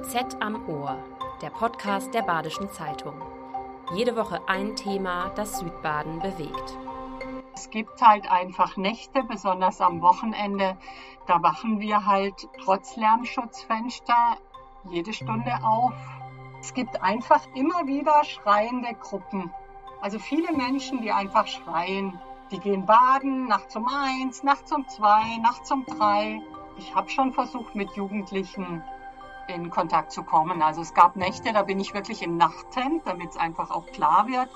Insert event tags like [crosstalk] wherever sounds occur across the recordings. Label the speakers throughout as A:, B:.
A: BZ am Ohr, der Podcast der Badischen Zeitung. Jede Woche ein Thema, das Südbaden bewegt.
B: Es gibt halt einfach Nächte, besonders am Wochenende, da wachen wir halt trotz Lärmschutzfenster jede Stunde auf. Es gibt einfach immer wieder schreiende Gruppen. Also viele Menschen, die einfach schreien. Die gehen baden, nachts um eins, nachts um zwei, nachts um drei. Ich habe schon versucht, mit Jugendlichen in Kontakt zu kommen. Also es gab Nächte, da bin ich wirklich im Nachthemd, damit es einfach auch klar wird,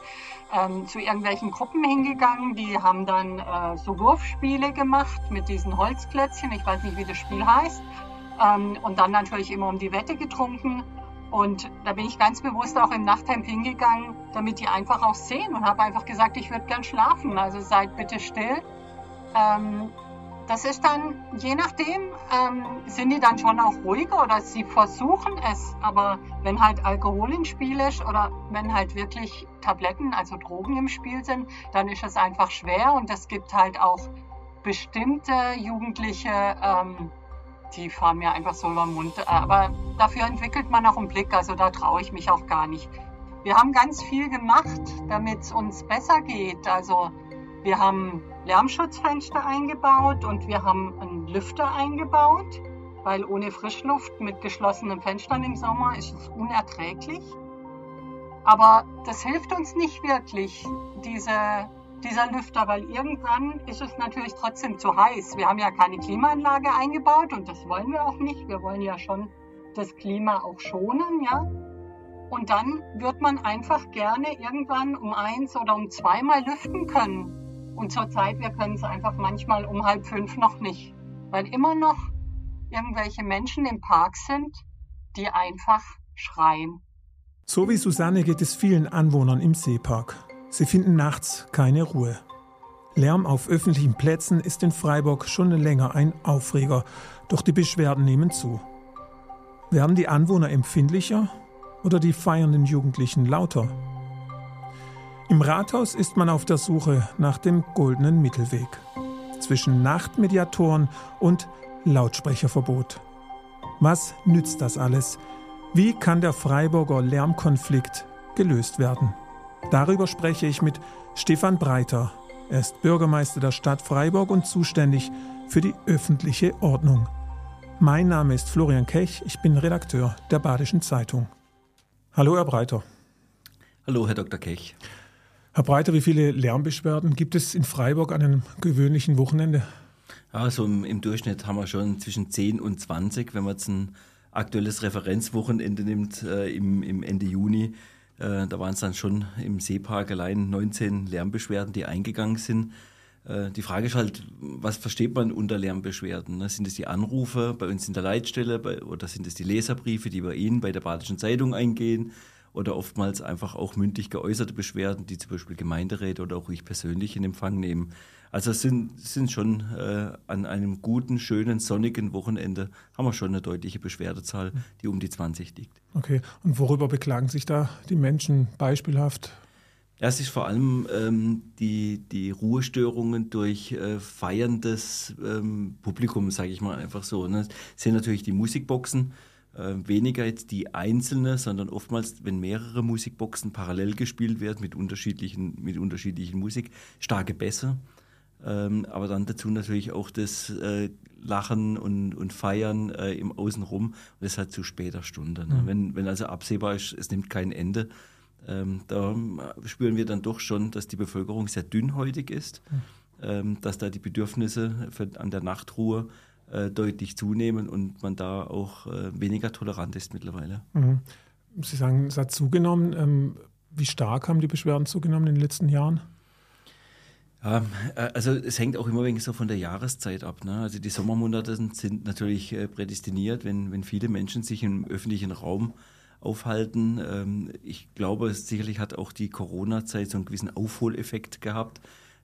B: ähm, zu irgendwelchen Gruppen hingegangen. Die haben dann äh, so Wurfspiele gemacht mit diesen Holzklötzchen. Ich weiß nicht, wie das Spiel heißt. Ähm, und dann natürlich immer um die Wette getrunken. Und da bin ich ganz bewusst auch im Nachthemd hingegangen, damit die einfach auch sehen und habe einfach gesagt, ich würde gern schlafen. Also seid bitte still. Ähm, das ist dann, je nachdem, ähm, sind die dann schon auch ruhiger oder sie versuchen es. Aber wenn halt Alkohol im Spiel ist oder wenn halt wirklich Tabletten, also Drogen im Spiel sind, dann ist es einfach schwer. Und es gibt halt auch bestimmte Jugendliche, ähm, die fahren mir einfach so über den Mund. Aber dafür entwickelt man auch einen Blick, also da traue ich mich auch gar nicht. Wir haben ganz viel gemacht, damit es uns besser geht. Also wir haben Lärmschutzfenster eingebaut und wir haben einen Lüfter eingebaut, weil ohne Frischluft mit geschlossenen Fenstern im Sommer ist es unerträglich. Aber das hilft uns nicht wirklich, diese, dieser Lüfter, weil irgendwann ist es natürlich trotzdem zu heiß. Wir haben ja keine Klimaanlage eingebaut und das wollen wir auch nicht. Wir wollen ja schon das Klima auch schonen, ja. Und dann wird man einfach gerne irgendwann um eins oder um zweimal lüften können. Und zurzeit, wir können es einfach manchmal um halb fünf noch nicht, weil immer noch irgendwelche Menschen im Park sind, die einfach schreien.
C: So wie Susanne geht es vielen Anwohnern im Seepark. Sie finden nachts keine Ruhe. Lärm auf öffentlichen Plätzen ist in Freiburg schon länger ein Aufreger, doch die Beschwerden nehmen zu. Werden die Anwohner empfindlicher oder die feiernden Jugendlichen lauter? Im Rathaus ist man auf der Suche nach dem goldenen Mittelweg zwischen Nachtmediatoren und Lautsprecherverbot. Was nützt das alles? Wie kann der Freiburger Lärmkonflikt gelöst werden? Darüber spreche ich mit Stefan Breiter. Er ist Bürgermeister der Stadt Freiburg und zuständig für die öffentliche Ordnung. Mein Name ist Florian Kech, ich bin Redakteur der Badischen Zeitung. Hallo, Herr Breiter.
D: Hallo, Herr Dr. Kech.
C: Herr Breiter, wie viele Lärmbeschwerden gibt es in Freiburg an einem gewöhnlichen Wochenende?
D: Also im, Durchschnitt haben wir schon zwischen 10 und 20, wenn man jetzt ein aktuelles Referenzwochenende nimmt äh, im, im, Ende Juni. Äh, da waren es dann schon im Seepark allein 19 Lärmbeschwerden, die eingegangen sind. Äh, die Frage ist halt, was versteht man unter Lärmbeschwerden? Ne? Sind es die Anrufe bei uns in der Leitstelle bei, oder sind es die Leserbriefe, die bei Ihnen bei der Badischen Zeitung eingehen? Oder oftmals einfach auch mündlich geäußerte Beschwerden, die zum Beispiel Gemeinderäte oder auch ich persönlich in Empfang nehmen. Also es sind, sind schon äh, an einem guten, schönen, sonnigen Wochenende haben wir schon eine deutliche Beschwerdezahl, die um die 20 liegt.
C: Okay, und worüber beklagen sich da die Menschen beispielhaft?
D: Das ist vor allem ähm, die, die Ruhestörungen durch äh, feierndes ähm, Publikum, sage ich mal einfach so. Ne? Das sind natürlich die Musikboxen, äh, weniger jetzt die einzelne, sondern oftmals, wenn mehrere Musikboxen parallel gespielt werden mit unterschiedlichen, mit unterschiedlichen Musik, starke Bässe. Ähm, aber dann dazu natürlich auch das äh, Lachen und, und Feiern äh, im Außenrum und das halt zu später Stunde. Ne? Mhm. Wenn, wenn also absehbar ist, es nimmt kein Ende, ähm, da spüren wir dann doch schon, dass die Bevölkerung sehr dünnhäutig ist, mhm. ähm, dass da die Bedürfnisse für, an der Nachtruhe äh, deutlich zunehmen und man da auch äh, weniger tolerant ist mittlerweile.
C: Mhm. Sie sagen, es hat zugenommen. Ähm, wie stark haben die Beschwerden zugenommen in den letzten Jahren?
D: Ja, äh, also es hängt auch immer ein wenig so von der Jahreszeit ab. Ne? Also die Sommermonate sind natürlich äh, prädestiniert, wenn, wenn viele Menschen sich im öffentlichen Raum aufhalten. Ähm, ich glaube, sicherlich hat auch die Corona-Zeit so einen gewissen Aufholeffekt gehabt.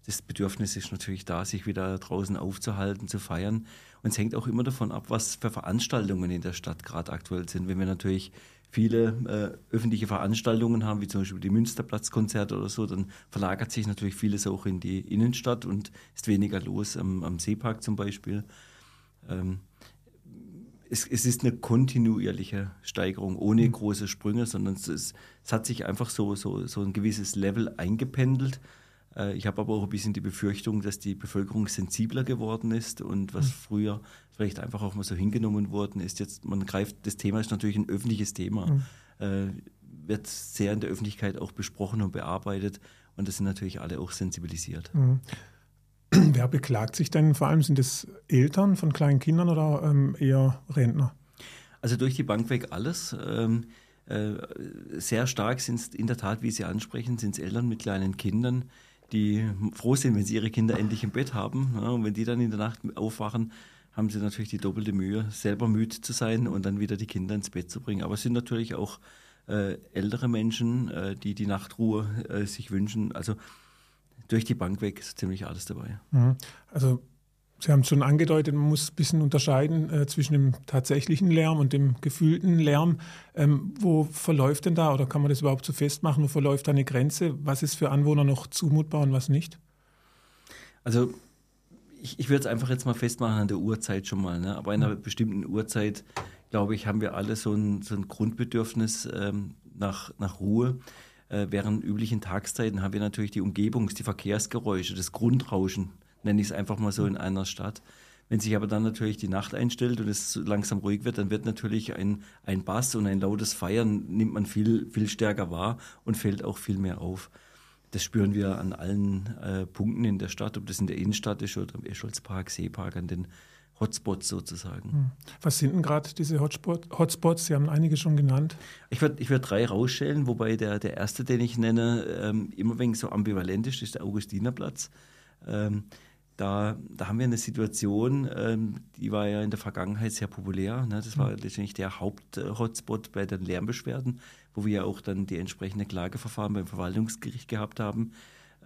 D: Das Bedürfnis ist natürlich da, sich wieder draußen aufzuhalten, zu feiern. Und es hängt auch immer davon ab, was für Veranstaltungen in der Stadt gerade aktuell sind. Wenn wir natürlich viele äh, öffentliche Veranstaltungen haben, wie zum Beispiel die Münsterplatzkonzerte oder so, dann verlagert sich natürlich vieles auch in die Innenstadt und ist weniger los am, am Seepark zum Beispiel. Ähm, es, es, ist eine kontinuierliche Steigerung, ohne mhm. große Sprünge, sondern es, ist, es, hat sich einfach so, so, so ein gewisses Level eingependelt. Äh, ich habe aber auch ein bisschen die Befürchtung, dass die Bevölkerung sensibler geworden ist und was mhm. früher vielleicht einfach auch mal so hingenommen worden ist, jetzt man greift, das Thema ist natürlich ein öffentliches Thema, mhm. wird sehr in der Öffentlichkeit auch besprochen und bearbeitet und das sind natürlich alle auch sensibilisiert. Mhm. [clears throat]
C: Wer beklagt sich denn? Vor allem sind es Eltern von kleinen Kindern oder ähm, eher Rentner?
D: Also durch die Bank weg alles. Ähm, äh, sehr stark sind es in der Tat, wie Sie ansprechen, sind es Eltern mit kleinen Kindern, die froh sind, wenn sie ihre Kinder endlich im Bett haben. Ja, und wenn die dann in der Nacht aufwachen, haben sie natürlich die doppelte Mühe, selber müde zu sein und dann wieder die Kinder ins Bett zu bringen. Aber es sind natürlich auch äh, ältere Menschen, äh, die die Nachtruhe äh, sich wünschen. Also durch die Bank weg ist ziemlich alles dabei.
C: Mhm. Also Sie haben es schon angedeutet, man muss ein bisschen unterscheiden äh, zwischen dem tatsächlichen Lärm und dem gefühlten Lärm. Ähm, wo verläuft denn da, oder kann man das überhaupt so festmachen, wo verläuft da eine Grenze? Was ist für Anwohner noch zumutbar und was nicht?
D: Also ich, ich würde es einfach jetzt mal festmachen an der Uhrzeit schon mal. Ne? Aber in einer mhm. bestimmten Uhrzeit, glaube ich, haben wir alle so ein, so ein Grundbedürfnis ähm, nach, nach Ruhe. Äh, während üblichen Tagszeiten haben wir natürlich die Umgebungs-, die Verkehrsgeräusche, das Grundrauschen, nenne ich es einfach mal so in einer Stadt. Wenn sich aber dann natürlich die Nacht einstellt und es langsam ruhig wird, dann wird natürlich ein, ein Bass und ein lautes Feiern nimmt man viel, viel stärker wahr und fällt auch viel mehr auf. Das spüren wir an allen äh, Punkten in der Stadt, ob das in der Innenstadt ist oder im Escholzpark, Seepark, an den Hotspots sozusagen. Hm.
C: Was sind denn gerade diese Hotspot, Hotspots? Sie haben einige schon genannt.
D: Ich würde ich würd drei rausstellen, wobei der, der erste, den ich nenne, ähm, immer wegen so ambivalent ist, ist der Augustinerplatz. Ähm, da, da haben wir eine Situation, ähm, die war ja in der Vergangenheit sehr populär. Ne? Das war hm. letztendlich der Haupt-Hotspot bei den Lärmbeschwerden, wo wir ja auch dann die entsprechende Klageverfahren beim Verwaltungsgericht gehabt haben.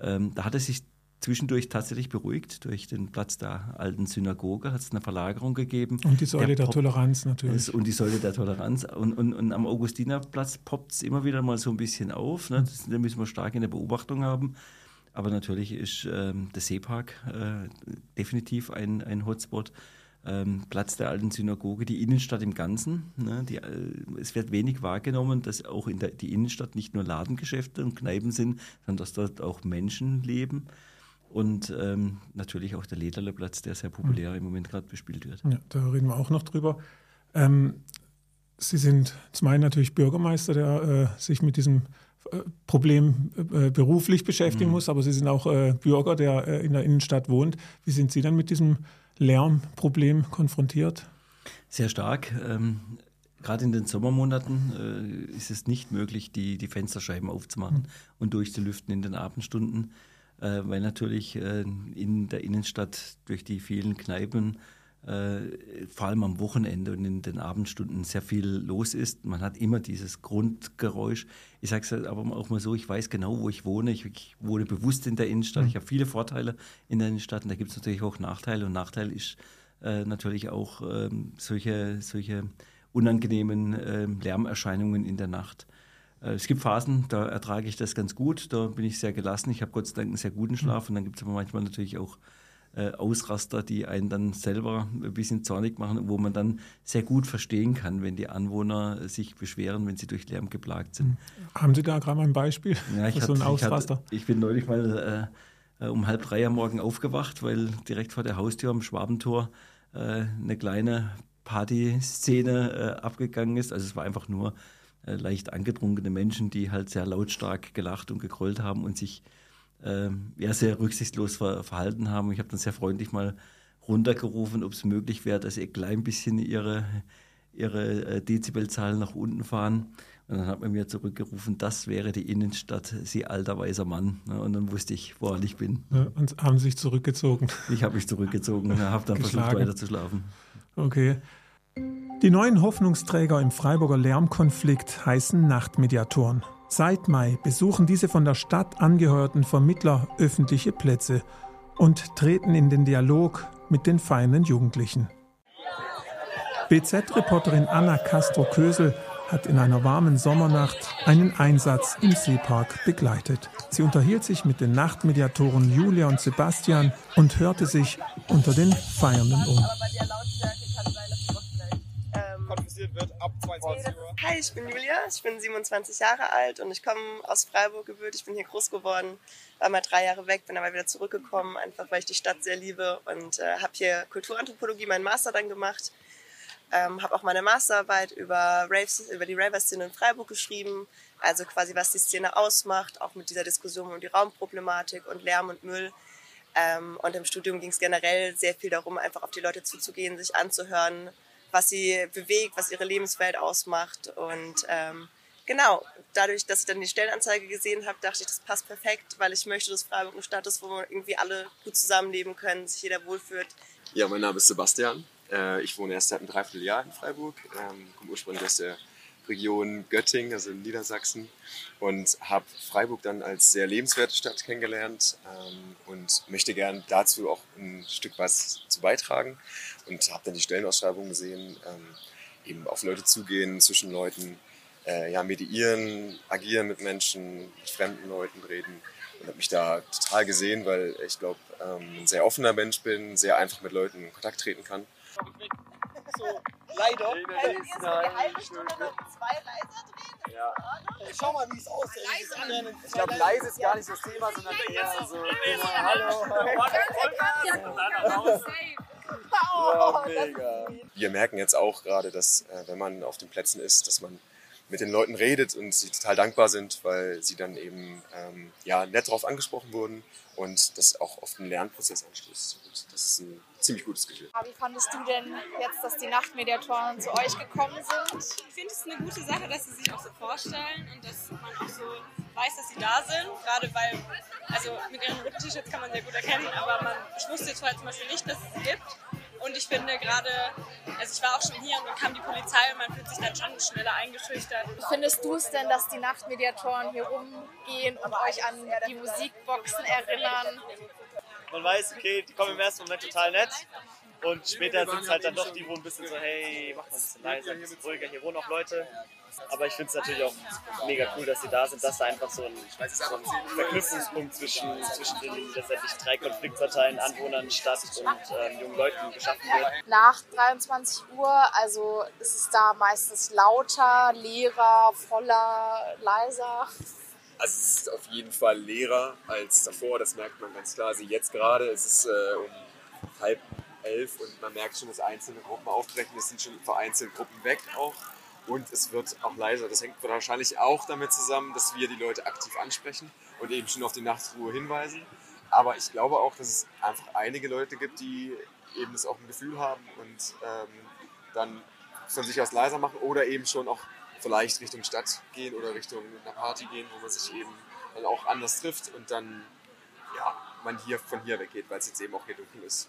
D: Ähm, da hat es sich zwischendurch tatsächlich beruhigt. Durch den Platz der alten Synagoge hat es eine Verlagerung gegeben.
C: Und die Säule der, der Toleranz natürlich.
D: Und die Säule der Toleranz. Und, und, und am Augustinerplatz poppt es immer wieder mal so ein bisschen auf. Ne? Das, da müssen wir stark in der Beobachtung haben. Aber natürlich ist ähm, der Seepark äh, definitiv ein, ein Hotspot. Ähm, Platz der alten Synagoge, die Innenstadt im Ganzen. Ne? Die, äh, es wird wenig wahrgenommen, dass auch in der die Innenstadt nicht nur Ladengeschäfte und Kneipen sind, sondern dass dort auch Menschen leben. Und ähm, natürlich auch der Lederleplatz, der sehr populär mhm. im Moment gerade bespielt wird.
C: Ja, da reden wir auch noch drüber. Ähm, Sie sind zum einen natürlich Bürgermeister, der äh, sich mit diesem Problem äh, beruflich beschäftigen mhm. muss, aber Sie sind auch äh, Bürger, der äh, in der Innenstadt wohnt. Wie sind Sie dann mit diesem Lärmproblem konfrontiert?
D: Sehr stark. Ähm, Gerade in den Sommermonaten äh, ist es nicht möglich, die, die Fensterscheiben aufzumachen mhm. und durchzulüften in den Abendstunden äh, weil natürlich äh, in der Innenstadt durch die vielen Kneipen äh, vor allem am Wochenende und in den Abendstunden sehr viel los ist. Man hat immer dieses Grundgeräusch. Ich sage es halt aber auch mal so, ich weiß genau, wo ich wohne. Ich, ich wohne bewusst in der Innenstadt. Mhm. Ich habe viele Vorteile in der Innenstadt und da gibt es natürlich auch Nachteile. Und Nachteil ist äh, natürlich auch ähm, solche, solche unangenehmen äh, Lärmerscheinungen in der Nacht. Äh, es gibt Phasen, da ertrage ich das ganz gut, da bin ich sehr gelassen. Ich habe Gott sei Dank einen sehr guten Schlaf und dann gibt es aber manchmal natürlich auch äh, Ausraster, die einen dann selber ein bisschen zornig machen, wo man dann sehr gut verstehen kann, wenn die Anwohner sich beschweren, wenn sie durch Lärm geplagt sind.
C: Haben Sie da gerade mal ein Beispiel
D: ja, ich für so ein Ausraster? Ich, hatte, ich, bin neulich mal äh, um halb drei am Morgen aufgewacht, weil direkt vor der Haustür am Schwabentor äh, eine kleine Partyszene äh, abgegangen ist. Also es war einfach nur äh, leicht angetrunkene Menschen, die halt sehr lautstark gelacht und gegrollt haben und sich äh, ja, sehr rücksichtslos ver verhalten haben. Ich habe dann sehr freundlich mal runtergerufen, ob es möglich wäre, dass ein klein bisschen ihre, ihre äh, Dezibelzahlen nach unten fahren. Und dann hat man mir zurückgerufen, das wäre die Innenstadt, Sie alter weißer Mann. Und dann wusste ich, woran ich bin.
C: Und haben sich zurückgezogen.
D: Ich habe mich zurückgezogen habe dann versucht, weiter zu schlafen.
C: Okay. Die neuen Hoffnungsträger im Freiburger Lärmkonflikt heißen Nachtmediatoren. Seit Mai besuchen diese von der Stadt angehörten Vermittler öffentliche Plätze und treten in den Dialog mit den feinen Jugendlichen. BZ-Reporterin Anna Castro-Kösel hat in einer warmen Sommernacht einen Einsatz im Seepark begleitet. Sie unterhielt sich mit den Nachtmediatoren Julia und Sebastian und hörte sich unter den Feiernden um.
E: Wird ab 22 Uhr.
F: Hi, ich bin Julia, ich bin 27 Jahre alt und ich komme aus Freiburg gebürtig. Ich bin hier groß geworden, war mal drei Jahre weg, bin aber wieder zurückgekommen, einfach weil ich die Stadt sehr liebe und äh, habe hier Kulturanthropologie, meinen Master dann gemacht. Ähm, habe auch meine Masterarbeit über, Raves, über die Raver-Szene in Freiburg geschrieben, also quasi was die Szene ausmacht, auch mit dieser Diskussion um die Raumproblematik und Lärm und Müll. Ähm, und im Studium ging es generell sehr viel darum, einfach auf die Leute zuzugehen, sich anzuhören, was sie bewegt, was ihre Lebenswelt ausmacht. Und ähm, genau, dadurch, dass ich dann die Stellenanzeige gesehen habe, dachte ich, das passt perfekt, weil ich möchte, dass Freiburg eine Stadt ist, wo irgendwie alle gut zusammenleben können, sich jeder wohlfühlt.
G: Ja, mein Name ist Sebastian. Äh, ich wohne erst seit einem Dreivierteljahr in Freiburg, ähm, komme ursprünglich aus der Region Göttingen, also in Niedersachsen, und habe Freiburg dann als sehr lebenswerte Stadt kennengelernt ähm, und möchte gern dazu auch ein Stück was zu beitragen und habe dann die Stellenausschreibung gesehen, ähm, eben auf Leute zugehen, zwischen Leuten, äh, ja, mediieren, agieren mit Menschen, mit fremden Leuten reden und habe mich da total gesehen, weil ich glaube, ähm, ein sehr offener Mensch bin, sehr einfach mit Leuten in Kontakt treten kann.
E: So, leider.
F: Also, ihr so eine halbe Stunde noch zwei leiser drehen?
E: Ja. Schau mal, wie es aussieht.
H: Ich glaube, leise ist gar nicht das Thema, sondern eher so, hallo.
E: Ja, mega.
G: Wir merken jetzt auch gerade, dass äh, wenn man auf den Plätzen ist, dass man mit den Leuten redet und sie total dankbar sind, weil sie dann eben ähm, ja, nett darauf angesprochen wurden und das auch auf den Lernprozess anstößt. Und das ist ein ziemlich gutes Gefühl.
I: Wie fandest du denn jetzt, dass die Nachtmediatoren zu euch gekommen sind?
J: Ich finde es eine gute Sache, dass sie sich auch so vorstellen und dass man auch so weiß, dass sie da sind. Gerade weil, also mit ihren roten T-Shirts kann man sehr gut erkennen, aber man, ich wusste jetzt halt zum Beispiel nicht, dass es sie gibt. Und ich finde gerade, also ich war auch schon hier und dann kam die Polizei und man fühlt sich dann schon schneller eingeschüchtert.
I: Wie findest du es denn, dass die Nachtmediatoren hier rumgehen und euch an die Musikboxen erinnern?
H: Man weiß, okay, die kommen im ersten Moment total nett. Und später sind es halt dann doch die, wo ein bisschen so, hey, mach mal ein bisschen leiser, ein bisschen ruhiger, hier wohnen auch Leute. Aber ich finde es natürlich auch mega cool, dass sie da sind, dass da einfach so ein, so ein Verknüpfungspunkt zwischen, zwischen den letztendlich drei Konfliktparteien, Anwohnern, Stadt und ähm, jungen Leuten geschaffen wird.
I: Nach 23 Uhr, also ist es da meistens lauter, leerer, voller, leiser?
G: Also es ist auf jeden Fall leerer als davor, das merkt man ganz klar. Also jetzt gerade ist es äh, um halb elf und man merkt schon, dass einzelne Gruppen aufbrechen. Es sind schon vereinzelt Gruppen weg auch und es wird auch leiser. Das hängt wahrscheinlich auch damit zusammen, dass wir die Leute aktiv ansprechen und eben schon auf die Nachtruhe hinweisen. Aber ich glaube auch, dass es einfach einige Leute gibt, die eben das auch ein Gefühl haben und ähm, dann von sich aus leiser machen oder eben schon auch vielleicht Richtung Stadt gehen oder Richtung einer Party gehen, wo man sich eben dann auch anders trifft und dann ja, man hier von hier weggeht, weil es jetzt eben auch hier dunkel ist.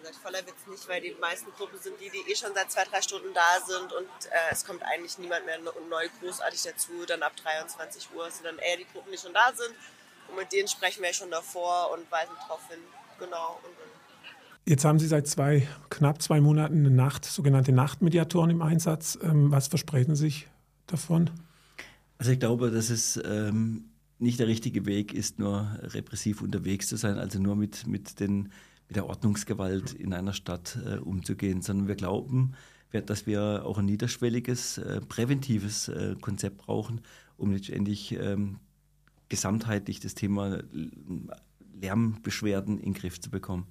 F: Gesagt, voller Witz nicht, weil die meisten Gruppen sind die, die eh schon seit zwei, drei Stunden da sind und äh, es kommt eigentlich niemand mehr neu großartig dazu. Dann ab 23 Uhr sind dann eher die Gruppen, die schon da sind und mit denen sprechen wir schon davor und weisen darauf hin. Genau. Und,
C: Jetzt haben Sie seit zwei, knapp zwei Monaten eine Nacht, sogenannte Nachtmediatoren im Einsatz. Ähm, was versprechen Sie sich davon?
D: Also ich glaube, dass es ähm, nicht der richtige Weg ist, nur repressiv unterwegs zu sein, also nur mit, mit, den, mit der Ordnungsgewalt in einer Stadt äh, umzugehen, sondern wir glauben, dass wir auch ein niederschwelliges, äh, präventives äh, Konzept brauchen, um letztendlich ähm, gesamtheitlich das Thema Lärmbeschwerden in den Griff zu bekommen.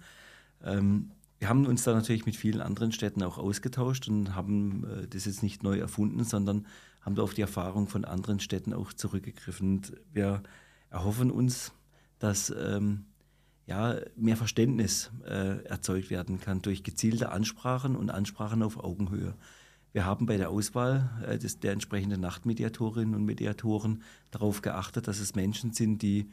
D: Ähm, wir haben uns da natürlich mit vielen anderen Städten auch ausgetauscht und haben äh, das jetzt nicht neu erfunden, sondern haben da auf die Erfahrung von anderen Städten auch zurückgegriffen. Und wir erhoffen uns, dass ähm, ja, mehr Verständnis äh, erzeugt werden kann durch gezielte Ansprachen und Ansprachen auf Augenhöhe. Wir haben bei der Auswahl äh, des, der entsprechenden Nachtmediatorinnen und Mediatoren darauf geachtet, dass es Menschen sind, die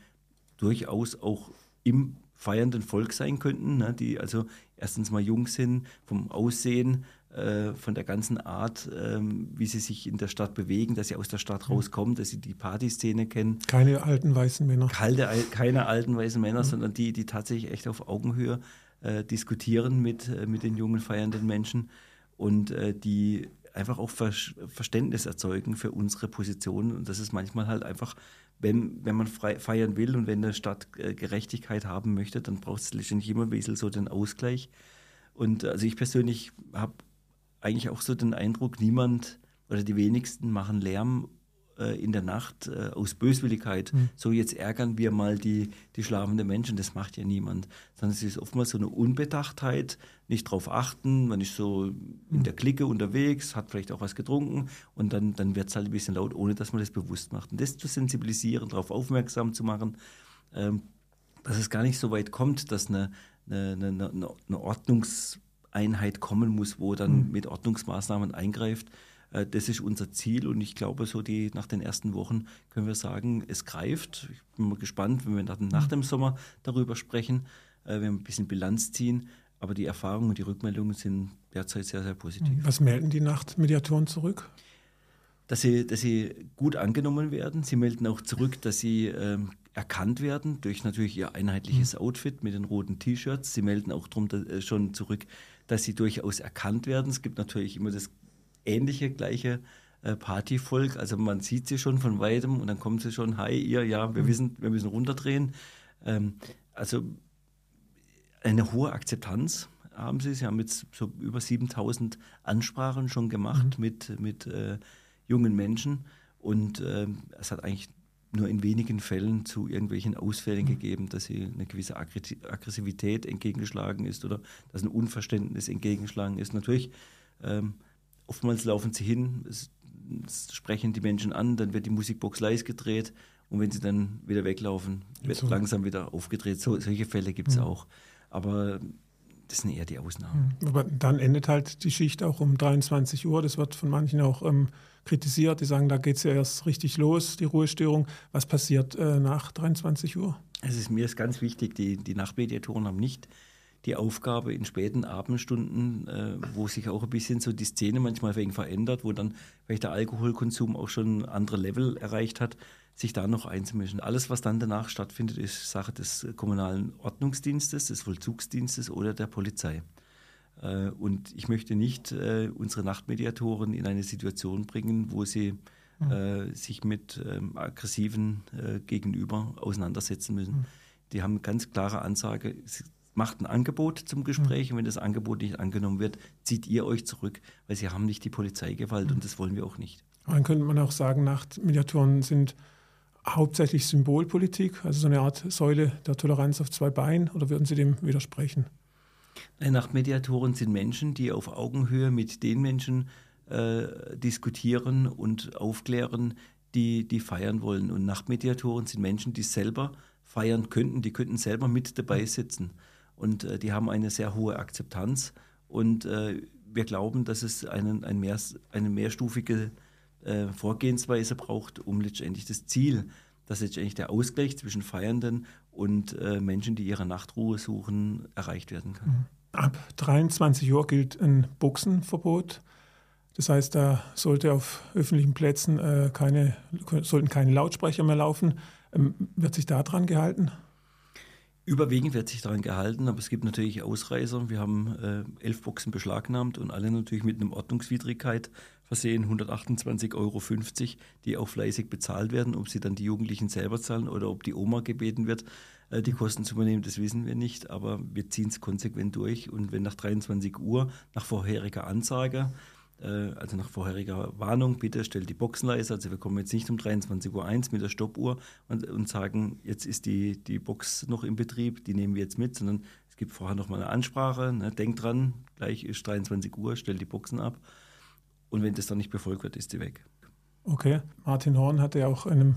D: durchaus auch im feiernden Volk sein könnten, ne, die also erstens mal jung sind, vom Aussehen, äh, von der ganzen Art, ähm, wie sie sich in der Stadt bewegen, dass sie aus der Stadt rauskommen, dass sie die Partyszene kennen.
C: Keine alten weißen Männer.
D: Kalte, keine alten weißen Männer, mhm. sondern die, die tatsächlich echt auf Augenhöhe äh, diskutieren mit, äh, mit den jungen feiernden Menschen und äh, die einfach auch Ver Verständnis erzeugen für unsere Position. Und das ist manchmal halt einfach wenn, wenn man frei, feiern will und wenn eine Stadt äh, Gerechtigkeit haben möchte, dann braucht es letztendlich immer ein bisschen so den Ausgleich. Und also ich persönlich habe eigentlich auch so den Eindruck, niemand oder die wenigsten machen Lärm äh, in der Nacht äh, aus Böswilligkeit.
C: Mhm.
D: So jetzt ärgern wir mal die, die schlafenden Menschen. Das macht ja niemand. Sondern es ist oftmals so eine Unbedachtheit, nicht drauf achten. Man ist so in der Clique unterwegs, hat vielleicht auch was getrunken und dann, dann wird es halt ein bisschen laut, ohne dass man das bewusst macht. Und das zu sensibilisieren, darauf aufmerksam zu machen, ähm, dass es gar nicht so weit kommt, dass eine, eine, eine, eine eine Ordnungseinheit kommen muss, wo dann
C: Mhm.
D: mit Ordnungsmaßnahmen eingreift. Äh, Das ist unser Ziel und ich glaube, so die nach den ersten Wochen können wir sagen, es greift. Ich bin mal gespannt, wenn wir nach, nach dem Sommer darüber sprechen, äh, wenn wir ein bisschen Bilanz ziehen. Aber die Erfahrungen und die Rückmeldungen sind derzeit sehr, sehr positiv.
C: Was melden die Nachtmediatoren zurück?
D: dass sie, dass sie gut angenommen werden. Sie melden auch zurück, dass sie ähm, erkannt werden durch natürlich ihr einheitliches Outfit mit den roten T-Shirts. Sie melden auch drum, äh, schon zurück, dass sie durchaus erkannt werden. Es gibt natürlich immer das ähnliche, gleiche äh, Partyvolk. Also man sieht sie schon von weitem und dann kommen sie schon, hi, ihr, ja, wir
C: Mhm.
D: wissen, wir müssen runterdrehen. Ähm, also eine hohe Akzeptanz haben sie. Sie haben jetzt so über 7000 Ansprachen schon gemacht mit, mit äh, jungen Menschen und ähm, es hat eigentlich nur in wenigen Fällen zu irgendwelchen Ausfällen gegeben, dass sie eine gewisse Aggressi- Aggressivität entgegengeschlagen ist oder dass ein Unverständnis entgegengeschlagen ist. Natürlich, ähm, oftmals laufen sie hin, es, es sprechen die Menschen an, dann wird die Musikbox leise gedreht und wenn sie dann wieder weglaufen, wird
C: So.
D: langsam wieder aufgedreht. So, solche Fälle gibt es
C: Mhm.
D: auch. Aber das sind eher die Ausnahmen.
C: Aber dann endet halt die Schicht auch um 23 Uhr. Das wird von manchen auch ähm, kritisiert. Die sagen, da geht es ja erst richtig los, die Ruhestörung. Was passiert äh, nach 23 Uhr?
D: Es ist mir ist ganz wichtig, die, die Nachtmediatoren haben nicht die Aufgabe in späten Abendstunden, äh, wo sich auch ein bisschen so die Szene manchmal wegen verändert, wo dann vielleicht der Alkoholkonsum auch schon andere Level erreicht hat, sich da noch einzumischen. Alles, was dann danach stattfindet, ist Sache des kommunalen Ordnungsdienstes, des Vollzugsdienstes oder der Polizei. Äh, Und ich möchte nicht äh, unsere Nachtmediatoren in eine Situation bringen, wo sie
C: Mhm.
D: äh, sich mit ähm, aggressiven Gegenüber auseinandersetzen müssen.
C: Mhm.
D: Die haben eine ganz klare Ansage, sie macht ein Angebot zum Gespräch
C: Mhm.
D: und wenn das Angebot nicht angenommen wird, zieht ihr euch zurück, weil sie haben nicht die Polizeigewalt
C: Mhm.
D: und das wollen wir auch nicht.
C: Dann könnte man auch sagen, Nachtmediatoren sind hauptsächlich Symbolpolitik, also so eine Art Säule der Toleranz auf zwei Beinen. Oder würden Sie dem widersprechen?
D: Nachtmediatoren sind Menschen, die auf Augenhöhe mit den Menschen äh, diskutieren und aufklären, die, die feiern wollen. Und Nachtmediatoren sind Menschen, die selber feiern könnten, die könnten selber mit dabei sitzen. Und äh, die haben eine sehr hohe Akzeptanz. Und äh, wir glauben, dass es einen, ein mehr, eine mehrstufige äh, Vorgehensweise braucht, um letztendlich das Ziel, dass letztendlich der Ausgleich zwischen Feiernden und äh, Menschen, die ihre Nachtruhe suchen, erreicht werden kann.
C: Ab 23 Uhr gilt ein Buchsenverbot. Das heißt, da sollte auf öffentlichen Plätzen äh, keine, sollten keine Lautsprecher mehr laufen. Ähm, wird sich da dran gehalten?
D: Überwiegend wird sich daran gehalten, aber es gibt natürlich Ausreißer. Wir haben äh, elf Boxen beschlagnahmt und alle natürlich mit einem Ordnungswidrigkeit versehen, 128,50 Euro, die auch fleißig bezahlt werden. Ob sie dann die Jugendlichen selber zahlen oder ob die Oma gebeten wird, äh, die Kosten zu übernehmen, das wissen wir nicht. Aber wir ziehen es konsequent durch. Und wenn nach 23 Uhr, nach vorheriger Ansage, äh, also nach vorheriger Warnung, bitte stellt die Boxen leise. Also wir kommen jetzt nicht um 23.01 Uhr mit der Stoppuhr und, und sagen, jetzt ist die, die Box noch im Betrieb, die nehmen wir jetzt mit, sondern es gibt vorher noch mal eine Ansprache, ne, denkt dran, gleich ist 23 Uhr, stellt die Boxen ab. Und wenn das dann nicht befolgt wird, ist sie weg.
C: Okay. Martin Horn hatte ja auch in einem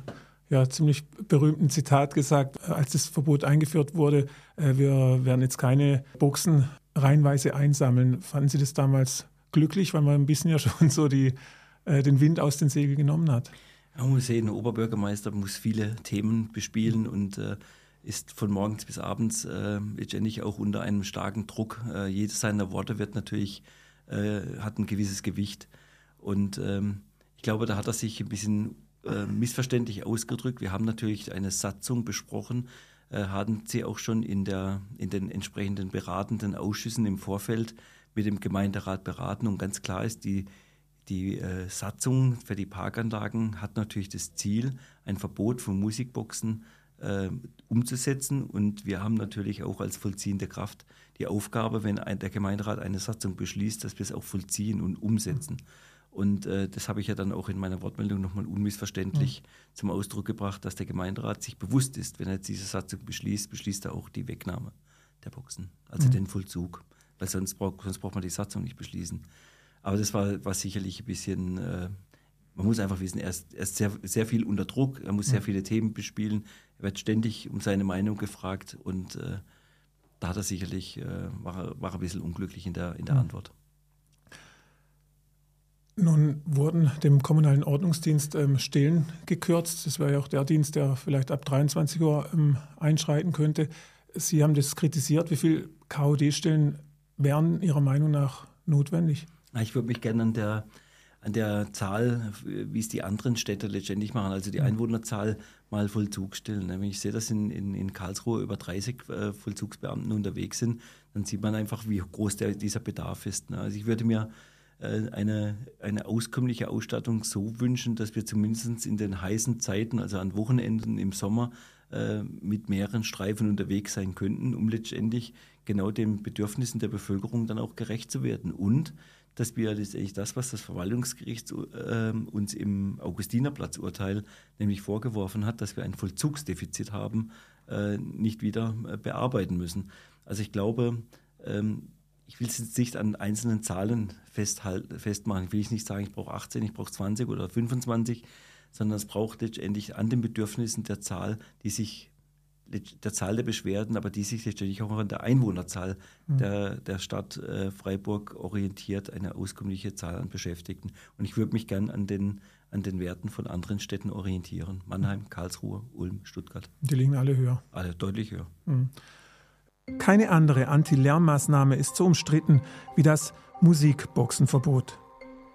C: ja, ziemlich berühmten Zitat gesagt, äh, als das Verbot eingeführt wurde, äh, wir werden jetzt keine Boxen reihenweise einsammeln. Fanden Sie das damals glücklich, weil man ein bisschen ja [laughs] schon so die, äh, den Wind aus den Segeln genommen hat?
D: Man muss sehen, ein Oberbürgermeister muss viele Themen bespielen und äh, ist von morgens bis abends letztendlich auch unter einem starken Druck. Jedes seiner Worte wird natürlich, hat ein gewisses Gewicht. Und ähm, ich glaube, da hat er sich ein bisschen äh, missverständlich ausgedrückt. Wir haben natürlich eine Satzung besprochen, äh, hatten sie auch schon in, der, in den entsprechenden beratenden Ausschüssen im Vorfeld mit dem Gemeinderat beraten. Und ganz klar ist, die, die äh, Satzung für die Parkanlagen hat natürlich das Ziel, ein Verbot von Musikboxen äh, umzusetzen. Und wir haben natürlich auch als vollziehende Kraft die Aufgabe, wenn ein, der Gemeinderat eine Satzung beschließt, dass wir es auch vollziehen und umsetzen. Und äh, das habe ich ja dann auch in meiner Wortmeldung nochmal unmissverständlich mhm. zum Ausdruck gebracht, dass der Gemeinderat sich bewusst ist, wenn er jetzt diese Satzung beschließt, beschließt er auch die Wegnahme der Boxen, also mhm. den Vollzug. Weil sonst, brauch, sonst braucht man die Satzung nicht beschließen. Aber das war, war sicherlich ein bisschen, äh, man muss einfach wissen, er ist, er ist sehr, sehr viel unter Druck, er muss mhm. sehr viele Themen bespielen, er wird ständig um seine Meinung gefragt und äh, da hat er sicherlich, äh, war, war ein bisschen unglücklich in der, in der mhm. Antwort.
C: Nun wurden dem kommunalen Ordnungsdienst ähm, Stellen gekürzt. Das wäre ja auch der Dienst, der vielleicht ab 23 Uhr ähm, einschreiten könnte. Sie haben das kritisiert. Wie viele KOD-Stellen wären Ihrer Meinung nach notwendig?
D: Ich würde mich gerne an der, an der Zahl, wie es die anderen Städte letztendlich machen, also die Einwohnerzahl mal Vollzug stellen. Wenn ich sehe, dass in, in, in Karlsruhe über 30 äh, Vollzugsbeamten unterwegs sind, dann sieht man einfach, wie groß der, dieser Bedarf ist. Also ich würde mir eine, eine auskömmliche Ausstattung so wünschen, dass wir zumindest in den heißen Zeiten, also an Wochenenden im Sommer, äh, mit mehreren Streifen unterwegs sein könnten, um letztendlich genau den Bedürfnissen der Bevölkerung dann auch gerecht zu werden. Und dass wir letztendlich das, was das Verwaltungsgericht äh, uns im Augustinerplatzurteil nämlich vorgeworfen hat, dass wir ein Vollzugsdefizit haben, äh, nicht wieder äh, bearbeiten müssen. Also ich glaube, ähm, ich will es jetzt nicht an einzelnen Zahlen festmachen. Ich will nicht sagen, ich brauche 18, ich brauche 20 oder 25, sondern es braucht letztendlich an den Bedürfnissen der Zahl, die sich der Zahl der Beschwerden, aber die sich letztendlich auch an der Einwohnerzahl mhm. der, der Stadt äh, Freiburg orientiert, eine auskömmliche Zahl an Beschäftigten. Und ich würde mich gern an den, an den Werten von anderen Städten orientieren. Mannheim, Karlsruhe, Ulm, Stuttgart.
C: Die liegen alle höher.
D: Alle deutlich höher.
C: Mhm. Keine andere Anti-Lärmmaßnahme ist so umstritten wie das Musikboxenverbot.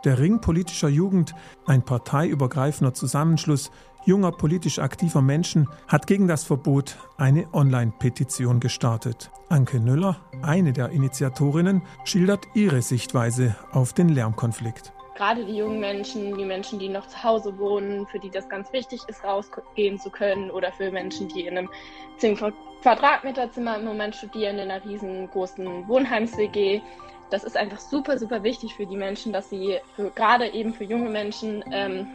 C: Der Ring politischer Jugend, ein parteiübergreifender Zusammenschluss junger politisch aktiver Menschen, hat gegen das Verbot eine Online-Petition gestartet. Anke Nüller, eine der Initiatorinnen, schildert ihre Sichtweise auf den Lärmkonflikt
I: gerade die jungen Menschen, die Menschen, die noch zu Hause wohnen, für die das ganz wichtig ist, rausgehen zu können oder für Menschen, die in einem 10 Quadratmeter Zimmer im Moment studieren, in einer riesengroßen Wohnheims-WG. Das ist einfach super, super wichtig für die Menschen, dass sie, für, gerade eben für junge Menschen, ähm,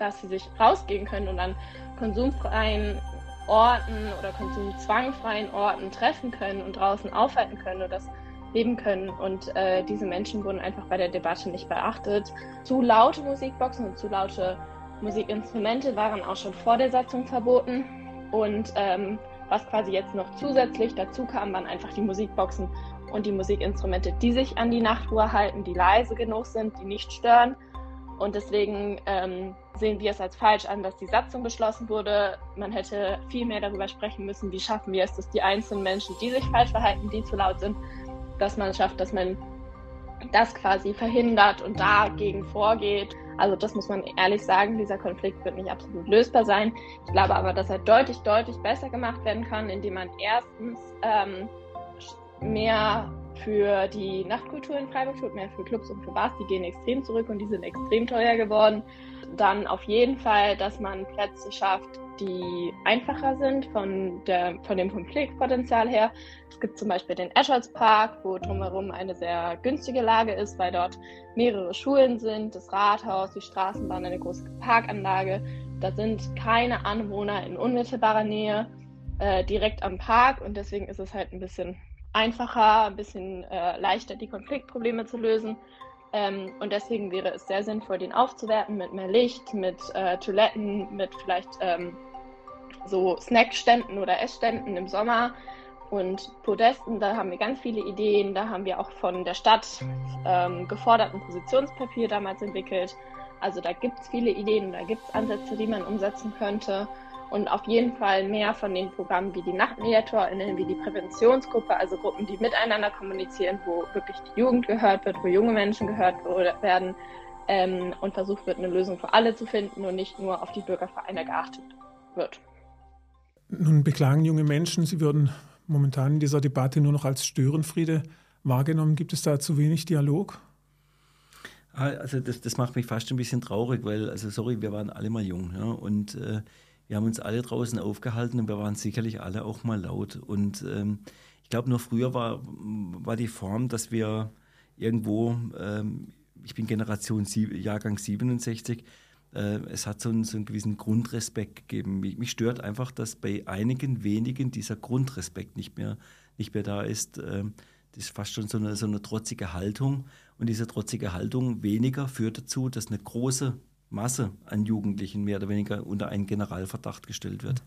I: dass sie sich rausgehen können und an konsumfreien Orten oder konsumzwangfreien Orten treffen können und draußen aufhalten können und das leben können. Und äh, diese Menschen wurden einfach bei der Debatte nicht beachtet. Zu laute Musikboxen und zu laute Musikinstrumente waren auch schon vor der Satzung verboten. Und ähm, was quasi jetzt noch zusätzlich dazu kam, waren einfach die Musikboxen und die Musikinstrumente, die sich an die Nachtruhe halten, die leise genug sind, die nicht stören. Und deswegen ähm, sehen wir es als falsch an, dass die Satzung beschlossen wurde. Man hätte viel mehr darüber sprechen müssen, wie schaffen wir es, dass die einzelnen Menschen, die sich falsch verhalten, die zu laut sind, dass man schafft, dass man das quasi verhindert und dagegen vorgeht. Also das muss man ehrlich sagen, dieser Konflikt wird nicht absolut lösbar sein. Ich glaube aber, dass er deutlich, deutlich besser gemacht werden kann, indem man erstens ähm, mehr für die Nachtkultur in Freiburg tut, mehr für Clubs und für Bars, die gehen extrem zurück und die sind extrem teuer geworden. Dann auf jeden Fall, dass man Plätze schafft, die einfacher sind von, der, von dem Konfliktpotenzial her. Es gibt zum Beispiel den Escholz Park, wo drumherum eine sehr günstige Lage ist, weil dort mehrere Schulen sind, das Rathaus, die Straßenbahn, eine große Parkanlage. Da sind keine Anwohner in unmittelbarer Nähe äh, direkt am Park und deswegen ist es halt ein bisschen einfacher, ein bisschen äh, leichter, die Konfliktprobleme zu lösen. Ähm, und deswegen wäre es sehr sinnvoll, den aufzuwerten mit mehr Licht, mit äh, Toiletten, mit vielleicht ähm, so Snackständen oder Essständen im Sommer und Podesten. Da haben wir ganz viele Ideen. Da haben wir auch von der Stadt ähm, geforderten Positionspapier damals entwickelt. Also da gibt es viele Ideen, da gibt es Ansätze, die man umsetzen könnte und auf jeden Fall mehr von den Programmen wie die NachtmediatorInnen, wie die Präventionsgruppe, also Gruppen, die miteinander kommunizieren, wo wirklich die Jugend gehört wird, wo junge Menschen gehört werden ähm, und versucht wird, eine Lösung für alle zu finden und nicht nur auf die Bürgervereine geachtet wird.
C: Nun beklagen junge Menschen, sie würden momentan in dieser Debatte nur noch als Störenfriede wahrgenommen. Gibt es da zu wenig Dialog?
D: Ah, also das, das macht mich fast ein bisschen traurig, weil, also sorry, wir waren alle mal jung. Ja, und äh, wir haben uns alle draußen aufgehalten und wir waren sicherlich alle auch mal laut. Und ähm, ich glaube, noch früher war, war die Form, dass wir irgendwo, ähm, ich bin Generation sieb, Jahrgang 67, äh, es hat so einen, so einen, gewissen Grundrespekt gegeben. Mich, mich, stört einfach, dass bei einigen wenigen dieser Grundrespekt nicht mehr, nicht mehr da ist. Ähm, das ist fast schon so eine, so eine trotzige Haltung. Und diese trotzige Haltung weniger führt dazu, dass eine große Masse an Jugendlichen mehr oder weniger unter einen Generalverdacht gestellt wird.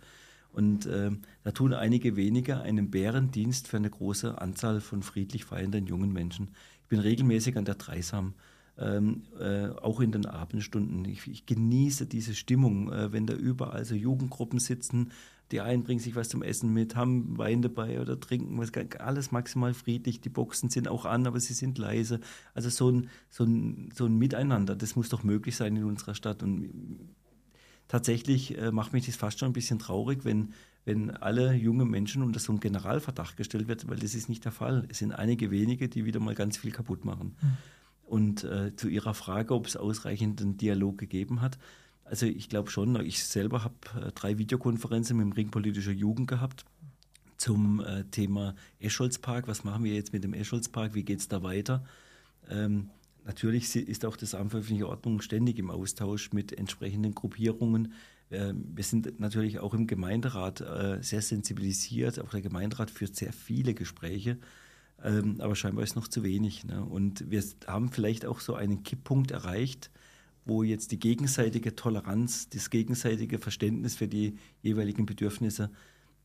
D: Und äh, da tun einige wenige einen Bärendienst für eine große Anzahl von friedlich feiernden jungen Menschen. Ich bin regelmäßig an der Dreisam, ähm, äh, auch in den Abendstunden. Ich, ich genieße diese Stimmung, äh, wenn da überall so Jugendgruppen sitzen, die einen bringen sich was zum Essen mit, haben Wein dabei oder trinken was, alles maximal friedlich. Die Boxen sind auch an, aber sie sind leise. Also so ein, so ein, so ein Miteinander, das muss doch möglich sein in unserer Stadt. Und tatsächlich äh, macht mich das fast schon ein bisschen traurig, wenn, wenn alle junge Menschen unter so einen Generalverdacht gestellt wird, weil das ist nicht der Fall. Es sind einige wenige, die wieder mal ganz viel kaputt machen. Mhm. Und äh, zu Ihrer Frage, ob es ausreichenden Dialog gegeben hat, also ich glaube schon, ich selber habe äh, drei Videokonferenzen mit dem Ring politischer Jugend gehabt zum äh, Thema Escholzpark. Was machen wir jetzt mit dem Escholzpark? Wie geht es da weiter? Ähm, natürlich ist auch das Amt für öffentliche Ordnung ständig im Austausch mit entsprechenden Gruppierungen. Äh, wir sind natürlich auch im Gemeinderat äh, sehr sensibilisiert. Auch der Gemeinderat führt sehr viele Gespräche. Ähm, aber scheinbar ist noch zu wenig. Ne? Und wir haben vielleicht auch so einen Kipppunkt erreicht, wo jetzt die gegenseitige Toleranz, das gegenseitige Verständnis für die jeweiligen Bedürfnisse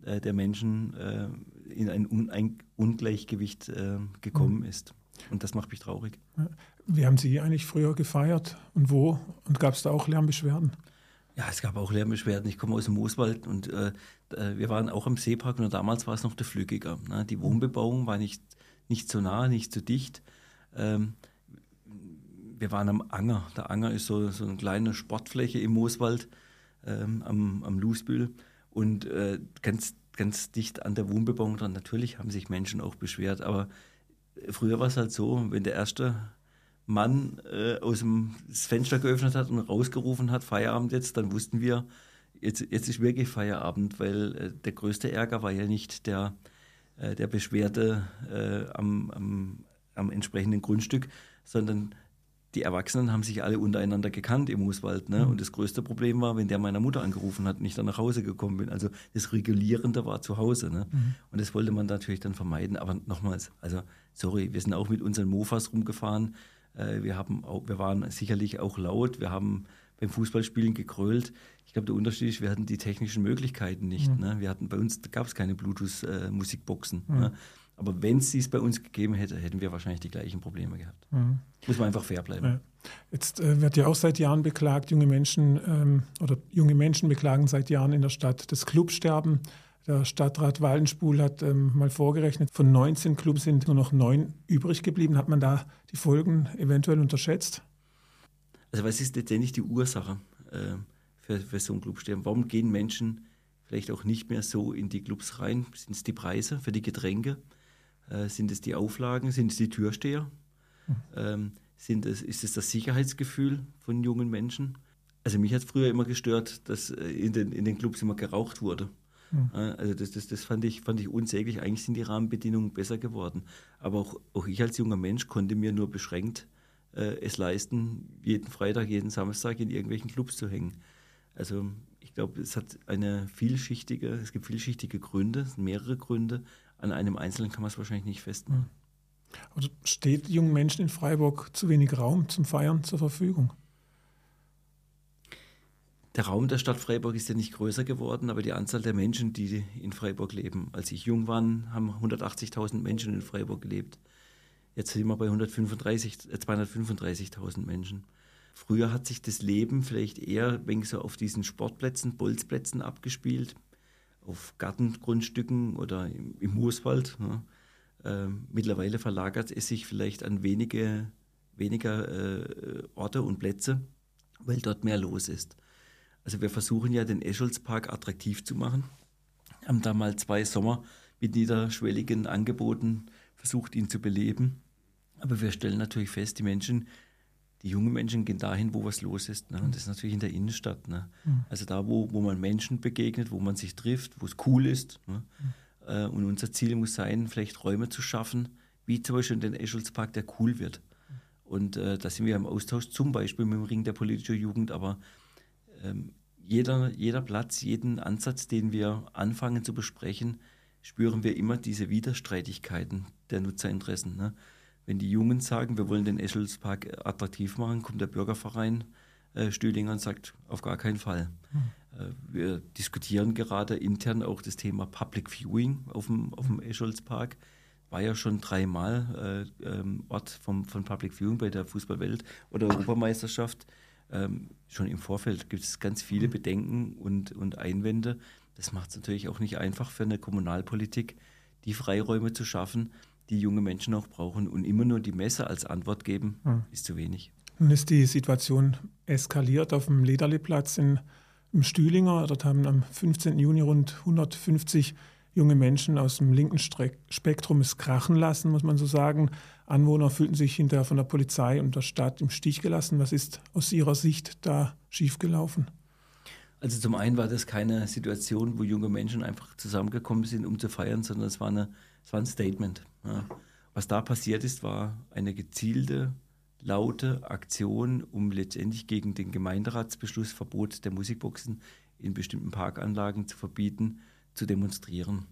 D: äh, der Menschen äh, in ein, Un ein Ungleichgewicht äh, gekommen mhm. ist. Und das macht mich traurig.
C: Wie haben Sie eigentlich früher gefeiert und wo? Und gab es da auch Lärmbeschwerden?
D: Ja, es gab auch Lärmbeschwerden. Ich komme aus dem Mooswald und äh, wir waren auch am Seepark und damals war es noch der Flüggiger. Ne? Die Wohnbebauung war nicht, nicht so nah, nicht so dicht. Ähm, wir waren am Anger. Der Anger ist so, so eine kleine Sportfläche im Mooswald ähm, am, am Lusbühl und äh, ganz, ganz dicht an der Wohnbebauung dran. Natürlich haben sich Menschen auch beschwert, aber früher war es halt so, wenn der erste Mann äh, aus dem Fenster geöffnet hat und rausgerufen hat, Feierabend jetzt, dann wussten wir, jetzt, jetzt ist wirklich Feierabend, weil äh, der größte Ärger war ja nicht der, äh, der Beschwerde äh, am, am, am entsprechenden Grundstück, sondern die Erwachsenen haben sich alle untereinander gekannt im Mooswald. Ne? Mhm. Und das größte Problem war, wenn der meiner Mutter angerufen hat und ich dann nach Hause gekommen bin. Also das Regulierende war zu Hause. Ne? Mhm. Und das wollte man natürlich dann vermeiden. Aber nochmals, also sorry, wir sind auch mit unseren Mofas rumgefahren. Äh, wir, haben auch, wir waren sicherlich auch laut. Wir haben beim Fußballspielen gekrölt. Ich glaube, der Unterschied ist, wir hatten die technischen Möglichkeiten nicht. Mhm. Ne? Wir hatten, bei uns gab es keine Bluetooth-Musikboxen. Äh, ne? Aber wenn es dies bei uns gegeben hätte, hätten wir wahrscheinlich die gleichen Probleme gehabt. Mhm. Muss man einfach fair bleiben. Ja.
C: Jetzt äh, wird ja auch seit Jahren beklagt, junge Menschen ähm, oder junge Menschen beklagen seit Jahren in der Stadt das Clubsterben. Der Stadtrat Waldenspul hat ähm, mal vorgerechnet, von 19 Clubs sind nur noch neun übrig geblieben. Hat man da die Folgen eventuell unterschätzt?
D: Also was ist letztendlich die Ursache äh, für, für so ein Clubsterben? Warum gehen Menschen vielleicht auch nicht mehr so in die Clubs rein? Sind es die Preise für die Getränke? Äh, sind es die Auflagen? Sind es die Türsteher? Mhm. Ähm, sind es, ist es das Sicherheitsgefühl von jungen Menschen? Also mich hat es früher immer gestört, dass äh, in den, in den Clubs immer geraucht wurde. Mhm. Also das, das, das fand, ich, fand ich unsäglich. Eigentlich sind die Rahmenbedingungen besser geworden. Aber auch, auch ich als junger Mensch konnte mir nur beschränkt äh, es leisten, jeden Freitag, jeden Samstag in irgendwelchen Clubs zu hängen. Also ich glaube, es hat eine vielschichtige, es gibt vielschichtige Gründe, mehrere Gründe, an einem Einzelnen kann man es wahrscheinlich nicht festmachen.
C: Also steht jungen Menschen in Freiburg zu wenig Raum zum Feiern zur Verfügung?
D: Der Raum der Stadt Freiburg ist ja nicht größer geworden, aber die Anzahl der Menschen, die in Freiburg leben. Als ich jung war, haben 180.000 Menschen in Freiburg gelebt. Jetzt sind wir bei 135, äh, 235.000 Menschen. Früher hat sich das Leben vielleicht eher wenn so auf diesen Sportplätzen, Bolzplätzen abgespielt auf Gartengrundstücken oder im, im Mooswald. Ja. Äh, mittlerweile verlagert es sich vielleicht an wenige, weniger äh, Orte und Plätze, weil dort mehr los ist. Also wir versuchen ja den Escholzpark attraktiv zu machen. Haben da mal zwei Sommer mit niederschwelligen Angeboten versucht, ihn zu beleben. Aber wir stellen natürlich fest, die Menschen, die jungen Menschen gehen dahin, wo was los ist. Ne? Und das ist natürlich in der Innenstadt. Ne?
C: Mhm.
D: Also da, wo, wo man Menschen begegnet, wo man sich trifft, wo es cool ist. Ne? Äh, und unser Ziel muss sein, vielleicht Räume zu schaffen, wie zum Beispiel den Escholzpark, der cool wird. Und äh, da sind wir im Austausch zum Beispiel mit dem Ring der politischen Jugend, aber ähm, jeder, jeder Platz, jeden Ansatz, den wir anfangen zu besprechen, spüren wir immer diese Widerstreitigkeiten der Nutzerinteressen. Ne? Wenn die Jungen sagen, wir wollen den Eschelspark attraktiv machen, kommt der Bürgerverein äh, Stühlinger und sagt, auf gar keinen Fall. Äh, wir diskutieren gerade intern auch das Thema Public Viewing auf dem, auf dem Escholzpark. War ja schon dreimal äh, ähm, Ort vom, von Public Viewing bei der Fußballwelt- oder Europameisterschaft. Ähm, schon im Vorfeld gibt es ganz viele Bedenken und, und Einwände. Das macht es natürlich auch nicht einfach für eine Kommunalpolitik, die Freiräume zu schaffen, die junge Menschen auch brauchen. Und immer nur die Messe als Antwort geben,
C: Mhm.
D: ist zu wenig.
C: Nun ist die Situation eskaliert auf dem Lederli-Platz in, im Stühlinger. Dort haben am 15. Juni rund 150 junge Menschen aus dem linken Spektrum es krachen lassen, muss man so sagen. Anwohner fühlten sich hinterher von der Polizei und der Stadt im Stich gelassen. Was ist aus Ihrer Sicht da schiefgelaufen?
D: Also zum einen war das keine Situation, wo junge Menschen einfach zusammengekommen sind, um zu feiern, sondern es war, eine, es war ein Statement. Ja. Was da passiert ist, war eine gezielte, laute Aktion, um letztendlich gegen den Gemeinderatsbeschluss Verbot der Musikboxen in bestimmten Parkanlagen zu verbieten, zu demonstrieren.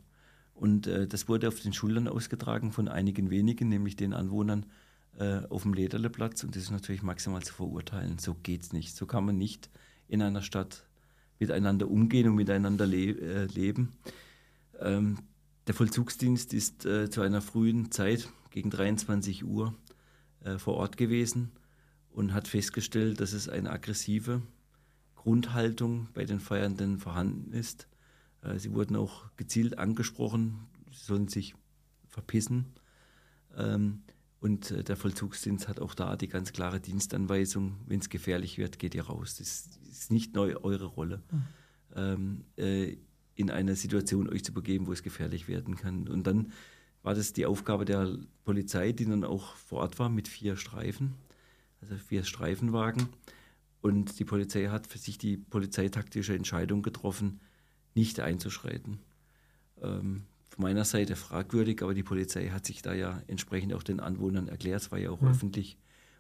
D: Und äh, das wurde auf den Schultern ausgetragen von einigen wenigen, nämlich den Anwohnern äh, auf dem Lederleplatz. Und das ist natürlich maximal zu verurteilen. So geht's nicht. So kann man nicht in einer Stadt miteinander umgehen und miteinander le äh, leben. Ähm, der Vollzugsdienst ist äh, zu einer frühen Zeit gegen 23 Uhr äh, vor Ort gewesen und hat festgestellt, dass es eine aggressive Grundhaltung bei den Feiernden vorhanden ist. Äh, sie wurden auch gezielt angesprochen, sie sollen sich verpissen. Ähm, und äh, der Vollzugsdienst hat auch da die ganz klare Dienstanweisung, wenn es gefährlich wird, geht ihr raus. Das ist nicht neu eure Rolle,
C: Mhm.
D: ähm, äh, in eine Situation euch zu begeben, wo es gefährlich werden kann. Und dann war das die Aufgabe der Polizei, die dann auch vor Ort war mit vier Streifen, also vier Streifenwagen. Und die Polizei hat für sich die polizeitaktische Entscheidung getroffen, nicht einzuschreiten. Ähm, von meiner Seite fragwürdig, aber die Polizei hat sich da ja entsprechend auch den Anwohnern erklärt, es war ja auch
C: Mhm.
D: öffentlich.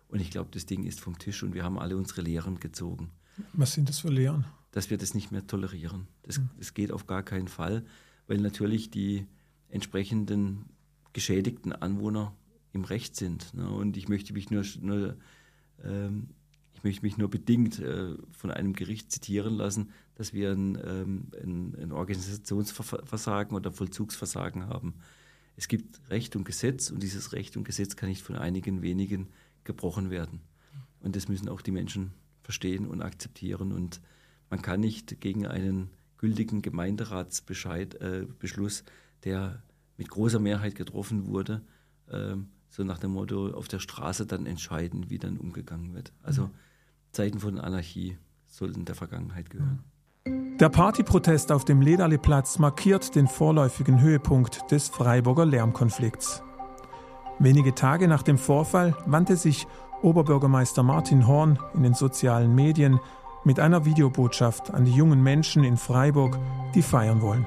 D: Und ich glaube, das Ding ist vom Tisch und wir haben alle unsere Lehren gezogen,
C: Was sind das für Lehren?
D: Dass wir das nicht mehr tolerieren. Das,
C: Mhm.
D: das geht auf gar keinen Fall, weil natürlich die entsprechenden geschädigten Anwohner im Recht sind. Ne? Und ich möchte mich nur, nur ähm, ich möchte mich nur bedingt äh, von einem Gericht zitieren lassen, dass wir ein, ähm, ein, ein Organisationsversagen oder Vollzugsversagen haben. Es gibt Recht und Gesetz und dieses Recht und Gesetz kann nicht von einigen wenigen gebrochen werden. Und das müssen auch die Menschen verstehen und akzeptieren. Und man kann nicht gegen einen gültigen Gemeinderatsbeschluss, äh, der mit großer Mehrheit getroffen wurde, ähm, so nach dem Motto auf der Straße dann entscheiden, wie dann umgegangen wird. Also Zeiten von Anarchie sollten der Vergangenheit gehören.
C: Der Partyprotest auf dem Lederleplatz markiert den vorläufigen Höhepunkt des Freiburger Lärmkonflikts. Wenige Tage nach dem Vorfall wandte sich Oberbürgermeister Martin Horn in den sozialen Medien mit einer Videobotschaft an die jungen Menschen in Freiburg, die feiern wollen.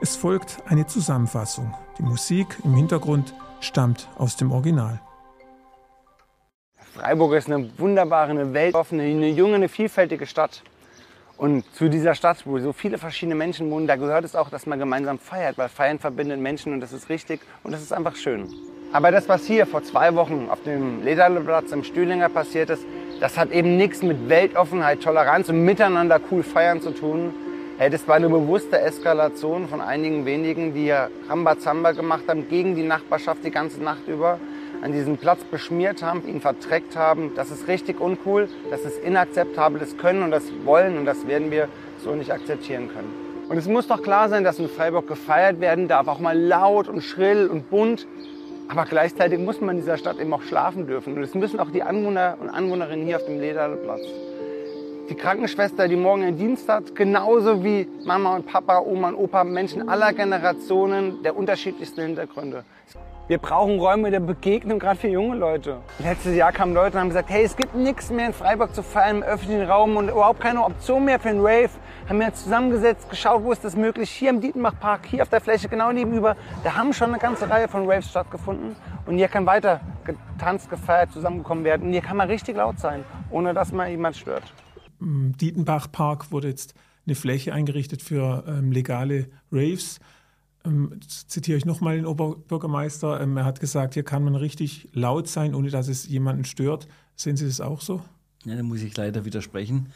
C: Es folgt eine Zusammenfassung. Die Musik im Hintergrund stammt aus dem Original.
K: Freiburg ist eine wunderbare, eine weltoffene, eine junge, eine vielfältige Stadt. Und zu dieser Stadt, wo so viele verschiedene Menschen wohnen, da gehört es auch, dass man gemeinsam feiert, weil Feiern verbindet Menschen und das ist richtig und das ist einfach schön. Aber das, was hier vor zwei Wochen auf dem Lederleplatz im Stühlinger passiert ist, das hat eben nichts mit Weltoffenheit, Toleranz und miteinander cool feiern zu tun. Hey, das war eine bewusste Eskalation von einigen wenigen, die ja Rambazamba gemacht haben gegen die Nachbarschaft die ganze Nacht über, an diesem Platz beschmiert haben, ihn verdreckt haben. Das ist richtig uncool, das ist inakzeptabel, das können und das wollen und das werden wir so nicht akzeptieren können. Und es muss doch klar sein, dass in Freiburg gefeiert werden darf, auch mal laut und schrill und bunt. Aber gleichzeitig muss man in dieser Stadt eben auch schlafen dürfen. Und das müssen auch die Anwohner und Anwohnerinnen hier auf dem Lederplatz. die Krankenschwester, die morgen einen Dienst hat, genauso wie Mama und Papa, Oma und Opa, Menschen aller Generationen der unterschiedlichsten Hintergründe. Wir brauchen Räume der Begegnung, gerade für junge Leute. Letztes Jahr kamen Leute und haben gesagt, hey, es gibt nichts mehr in Freiburg zu feiern im öffentlichen Raum und überhaupt keine Option mehr für einen Rave. Haben wir zusammengesetzt, geschaut, wo ist das möglich. Hier im Dietenbach-Park, hier auf der Fläche genau nebenüber. Da haben schon eine ganze Reihe von Raves stattgefunden. Und hier kann weiter getanzt, gefeiert, zusammengekommen werden. Und hier kann man richtig laut sein, ohne dass man jemand stört.
C: Im Dietenbach-Park wurde jetzt eine Fläche eingerichtet für ähm, legale Raves. Ähm, zitiere ich nochmal den Oberbürgermeister. Ähm, er hat gesagt, hier kann man richtig laut sein, ohne dass es jemanden stört. Sehen Sie das auch so?
D: Ja, da muss ich leider widersprechen.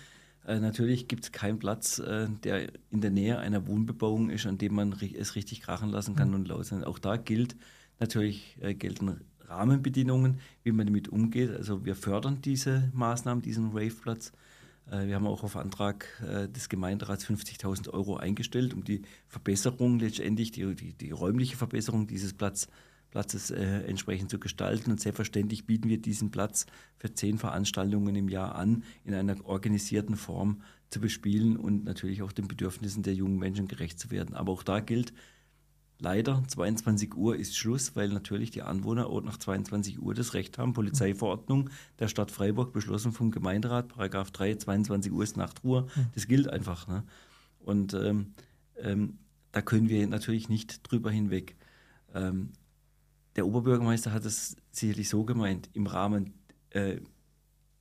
D: Äh, natürlich gibt es keinen Platz, äh, der in der Nähe einer Wohnbebauung ist, an dem man es richtig krachen lassen kann mhm. und laut sein. Auch da gilt natürlich, äh, gelten Rahmenbedingungen, wie man damit umgeht. Also wir fördern diese Maßnahmen, diesen Raveplatz. Äh, wir haben auch auf Antrag äh, des Gemeinderats 50.000 Euro eingestellt, um die Verbesserung letztendlich, die, die, die räumliche Verbesserung dieses Platz, Platzes äh, entsprechend zu gestalten. Und selbstverständlich bieten wir diesen Platz für zehn Veranstaltungen im Jahr an, in einer organisierten Form zu bespielen und natürlich auch den Bedürfnissen der jungen Menschen gerecht zu werden. Aber auch da gilt, Leider, 22 Uhr ist Schluss, weil natürlich die Anwohner auch nach 22 Uhr das Recht haben. Polizeiverordnung der Stadt Freiburg, beschlossen vom Gemeinderat, Paragraph 3, 22 Uhr ist Nachtruhe. Das gilt einfach. Ne? Und ähm, ähm, da können wir natürlich nicht drüber hinweg. Ähm, der Oberbürgermeister hat es sicherlich so gemeint, im Rahmen, äh,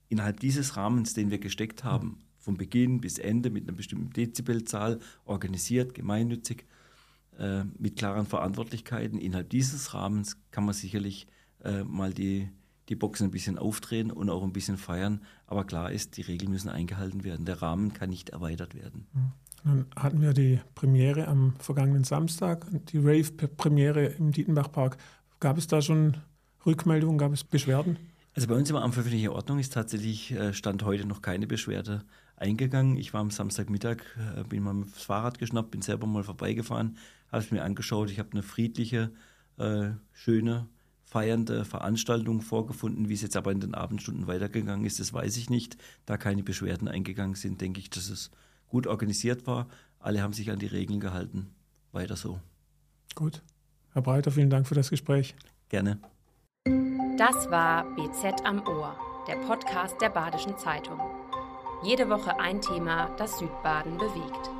D: innerhalb dieses Rahmens, den wir gesteckt haben, vom Beginn bis Ende mit einer bestimmten Dezibelzahl, organisiert, gemeinnützig, äh, mit klaren Verantwortlichkeiten. Innerhalb dieses Rahmens kann man sicherlich äh, mal die, die Boxen ein bisschen aufdrehen und auch ein bisschen feiern. Aber klar ist, die Regeln müssen eingehalten werden. Der Rahmen kann nicht erweitert werden.
C: Mhm. Nun hatten wir die Premiere am vergangenen Samstag, die Rave-Premiere im Dietenbach-Park. Gab es da schon Rückmeldungen, gab es Beschwerden?
D: Also bei uns im Amt für öffentliche Ordnung ist tatsächlich äh, Stand heute noch keine Beschwerde eingegangen. Ich war am Samstagmittag, äh, bin mal mit dem Fahrrad geschnappt, bin selber mal vorbeigefahren, habe es mir angeschaut. Ich habe eine friedliche, äh, schöne, feiernde Veranstaltung vorgefunden. Wie es jetzt aber in den Abendstunden weitergegangen ist, das weiß ich nicht. Da keine Beschwerden eingegangen sind, denke ich, dass es gut organisiert war. Alle haben sich an die Regeln gehalten. Weiter so.
C: Gut. Herr Breiter, vielen Dank für das Gespräch.
D: Gerne.
A: Das war BZ am Ohr, der Podcast der Badischen Zeitung. Jede Woche ein Thema, das Südbaden bewegt.